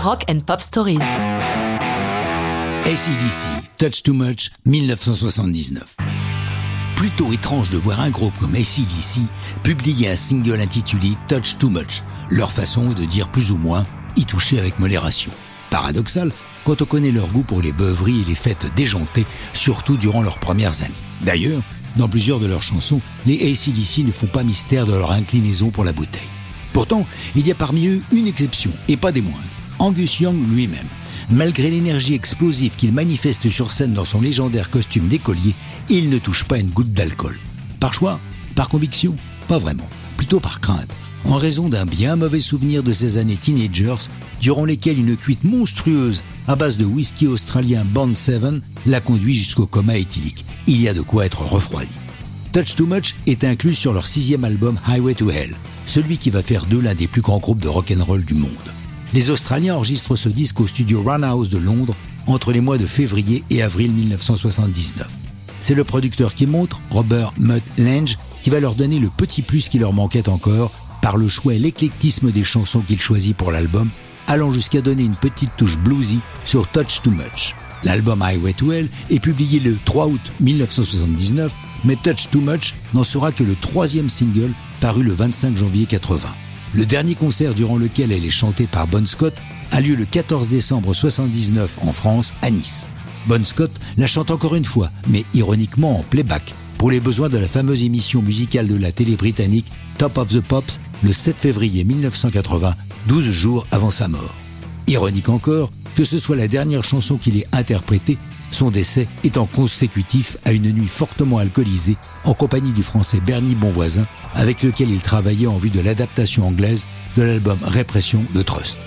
Rock and Pop Stories. ACDC, Touch Too Much, 1979. Plutôt étrange de voir un groupe comme ACDC publier un single intitulé Touch Too Much, leur façon de dire plus ou moins y toucher avec modération. Paradoxal quand on connaît leur goût pour les beuveries et les fêtes déjantées, surtout durant leurs premières années. D'ailleurs, dans plusieurs de leurs chansons, les ACDC ne font pas mystère de leur inclinaison pour la bouteille. Pourtant, il y a parmi eux une exception, et pas des moindres, Angus Young lui-même. Malgré l'énergie explosive qu'il manifeste sur scène dans son légendaire costume d'écolier, il ne touche pas une goutte d'alcool. Par choix? Par conviction? Pas vraiment. Plutôt par crainte. En raison d'un bien mauvais souvenir de ses années teenagers, durant lesquelles une cuite monstrueuse à base de whisky australien Bond 7 l'a conduit jusqu'au coma éthylique. Il y a de quoi être refroidi. Touch Too Much est inclus sur leur sixième album Highway to Hell, celui qui va faire d'eux l'un des plus grands groupes de rock'n'roll du monde. Les Australiens enregistrent ce disque au studio House de Londres entre les mois de février et avril 1979. C'est le producteur qui montre, Robert Mutt Lange, qui va leur donner le petit plus qui leur manquait encore par le choix et l'éclectisme des chansons qu'il choisit pour l'album allant jusqu'à donner une petite touche bluesy sur Touch Too Much. L'album Highway to Hell est publié le 3 août 1979, mais Touch Too Much n'en sera que le troisième single paru le 25 janvier 80. Le dernier concert durant lequel elle est chantée par Bon Scott a lieu le 14 décembre 79 en France, à Nice. Bon Scott la chante encore une fois, mais ironiquement en playback, pour les besoins de la fameuse émission musicale de la télé britannique Top of the Pops le 7 février 1980 12 jours avant sa mort. Ironique encore que ce soit la dernière chanson qu'il ait interprétée, son décès étant consécutif à une nuit fortement alcoolisée en compagnie du français Bernie Bonvoisin, avec lequel il travaillait en vue de l'adaptation anglaise de l'album Répression de Trust.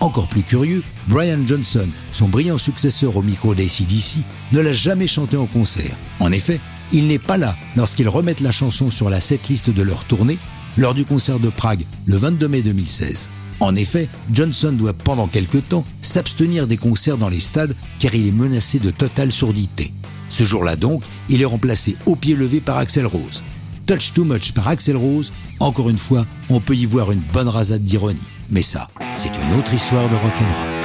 Encore plus curieux, Brian Johnson, son brillant successeur au micro d'ACDC, ne l'a jamais chanté en concert. En effet, il n'est pas là lorsqu'ils remettent la chanson sur la setlist de leur tournée lors du concert de Prague le 22 mai 2016. En effet, Johnson doit pendant quelque temps s'abstenir des concerts dans les stades car il est menacé de totale sourdité. Ce jour-là donc, il est remplacé au pied levé par Axel Rose. Touch Too Much par Axel Rose, encore une fois, on peut y voir une bonne rasade d'ironie. Mais ça, c'est une autre histoire de rock'n'roll.